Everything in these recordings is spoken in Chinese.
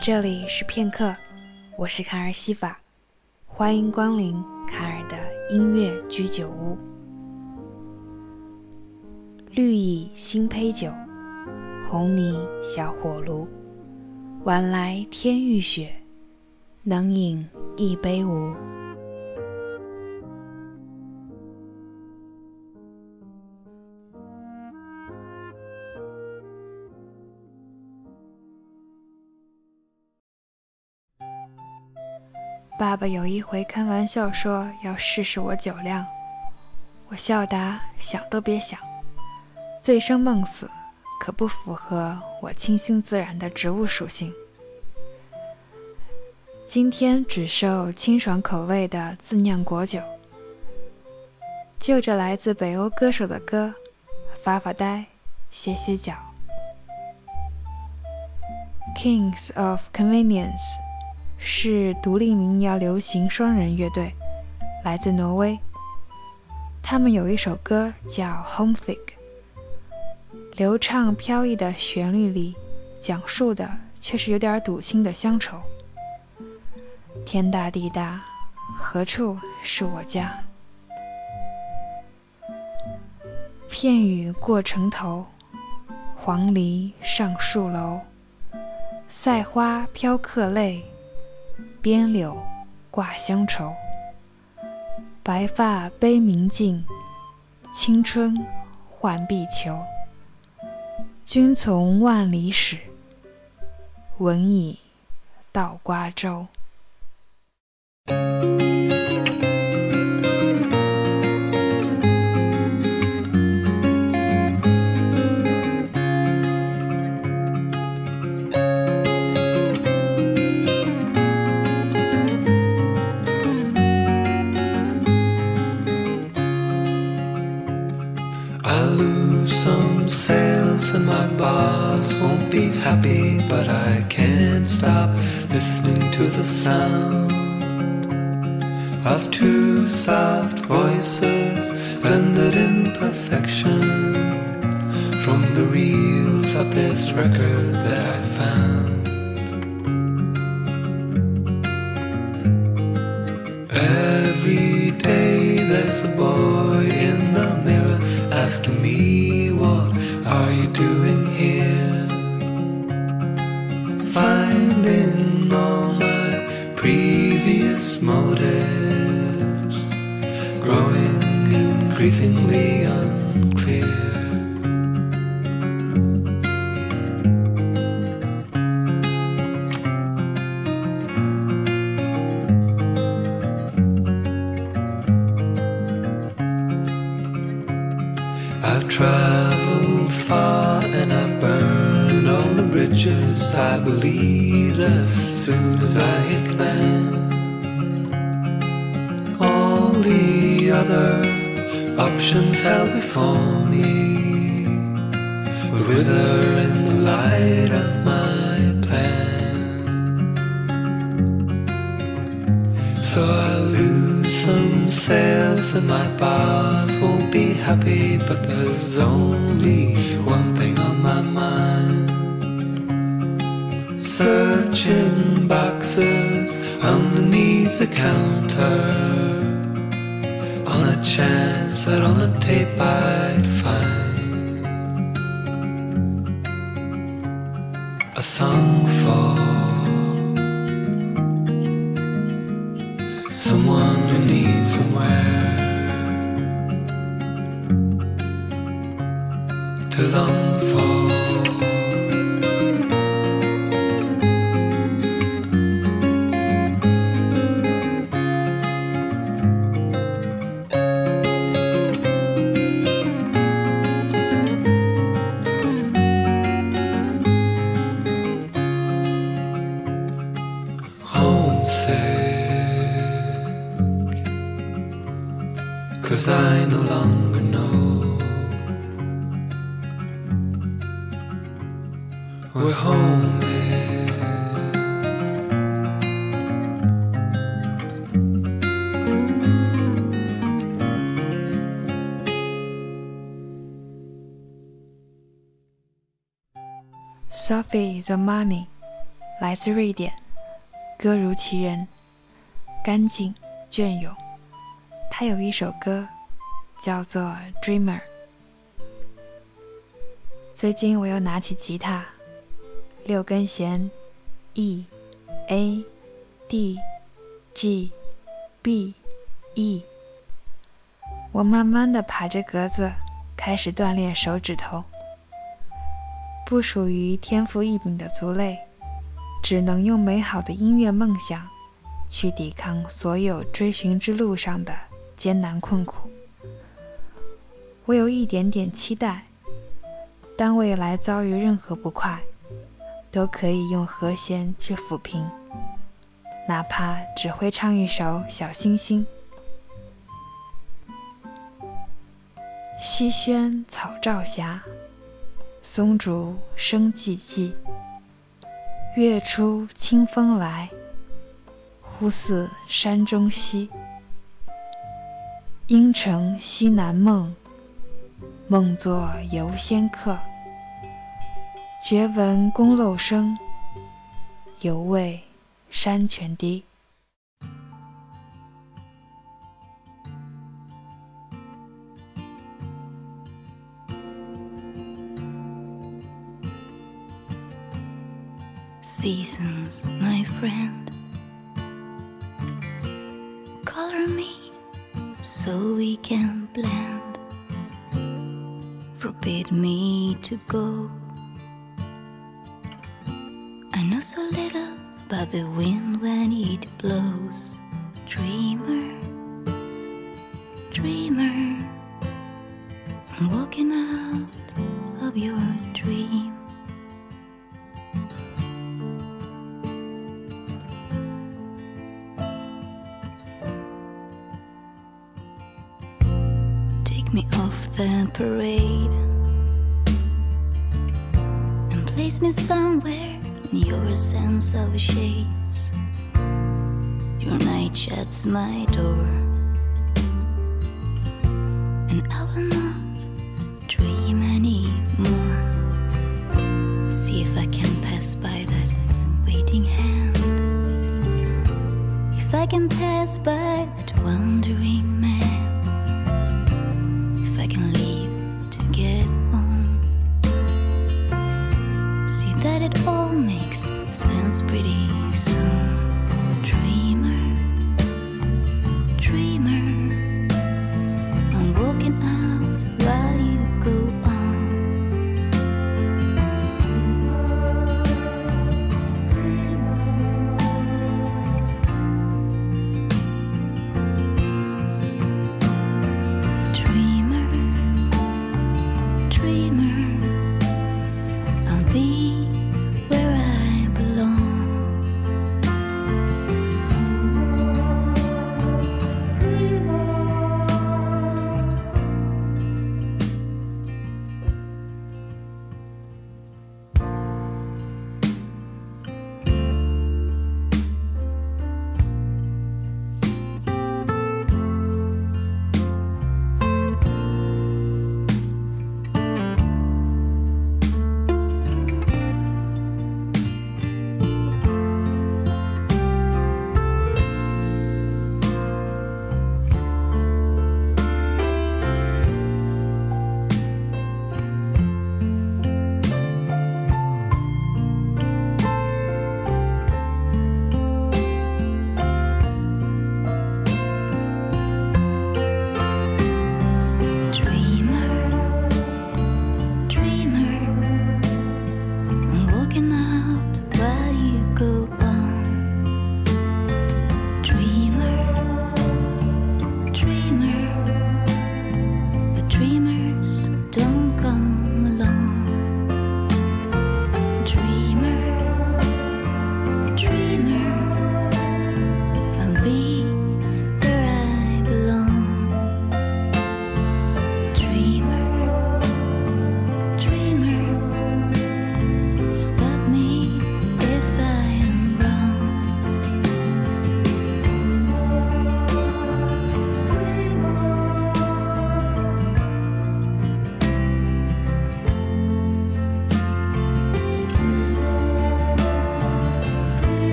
这里是片刻，我是卡尔西法，欢迎光临卡尔的音乐居酒屋。绿蚁新醅酒，红泥小火炉，晚来天欲雪，能饮一杯无？爸爸有一回开玩笑说要试试我酒量，我笑答：想都别想，醉生梦死可不符合我清新自然的植物属性。今天只售清爽口味的自酿果酒，就着来自北欧歌手的歌，发发呆，歇歇脚。Kings of Convenience。是独立民谣流行双人乐队，来自挪威。他们有一首歌叫《Home Fig》，流畅飘逸的旋律里，讲述的却是有点堵心的乡愁。天大地大，何处是我家？片雨过城头，黄鹂上树楼，赛花飘客泪。边柳挂乡愁，白发悲明镜，青春换碧裘。君从万里始，闻已到瓜洲洲。be happy, but I can't stop listening to the sound of two soft voices blended in perfection from the reels of this record that I found. Every day there's a boy in the mirror asking me, What are you doing here? finding all my previous motives growing increasingly I've traveled far and I burned all the bridges I believed as soon as I hit land. All the other options held before me would wither in the light of my plan. So I lose some sales and my boss won't be happy, but there's only one thing on my mind. Searching boxes underneath the counter on a chance that on the tape I'd find a song for someone who needs somewhere I no longer know where home is. Sophie the Money，来自瑞典，歌如其人，干净隽永。还有一首歌叫做《Dreamer》。最近我又拿起吉他，六根弦，E、A、D、G、B、E。我慢慢的爬着格子，开始锻炼手指头。不属于天赋异禀的族类，只能用美好的音乐梦想，去抵抗所有追寻之路上的艰难困苦。我有一点点期待，当未来遭遇任何不快，都可以用和弦去抚平，哪怕只会唱一首《小星星》。溪轩草照霞，松竹声寂寂。月出清风来，忽似山中溪。应承西南梦，梦作游仙客。觉闻宫漏声，犹未山泉滴。seasons, my friend. Color me so we can blend. Forbid me to go. I know so little about the wind when it blows. Dreamer, dreamer, I'm walking out of your dream. Parade and place me somewhere in your sense of shades. Your night shuts my door, and I will not dream anymore. See if I can pass by that waiting hand. If I can pass by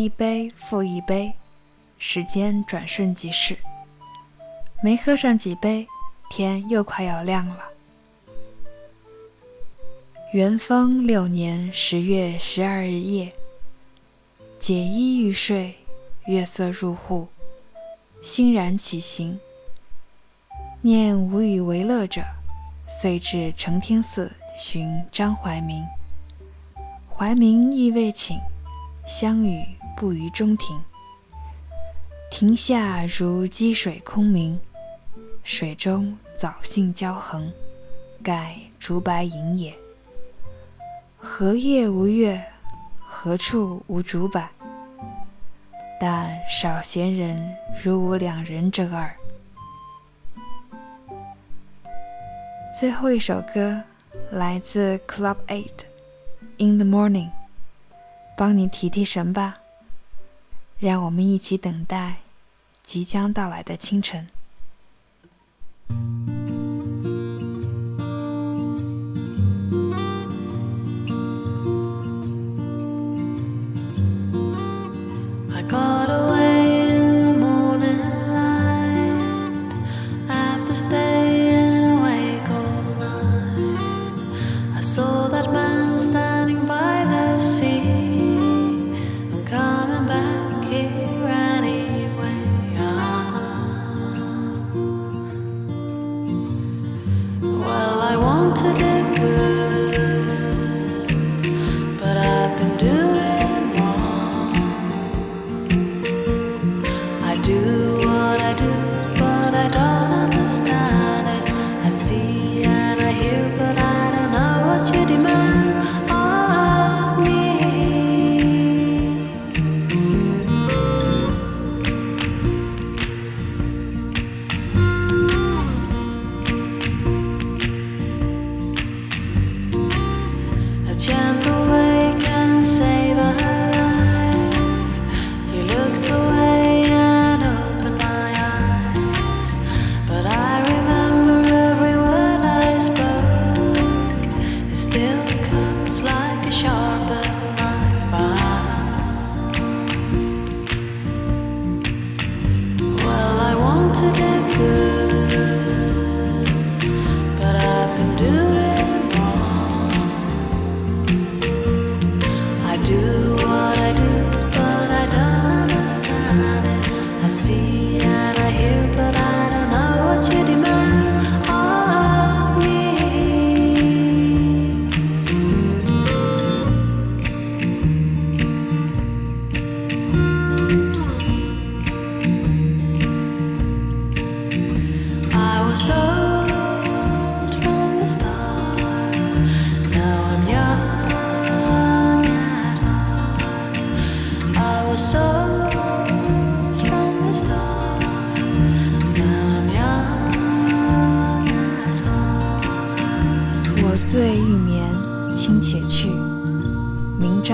一杯复一杯，时间转瞬即逝。没喝上几杯，天又快要亮了。元丰六年十月十二日夜，解衣欲睡，月色入户，欣然起行。念无与为乐者，遂至承天寺寻张怀民。怀民亦未寝，相与步于中庭。庭下如积水空明，水中藻荇交横，盖竹白影也。何夜无月？何处无竹柏？但少闲人如吾两人者耳。最后一首歌来自 Club Eight，《In the Morning》，帮你提提神吧。让我们一起等待即将到来的清晨。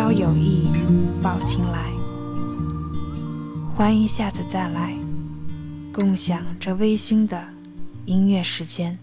好有意抱琴来。欢迎下次再来，共享这微醺的音乐时间。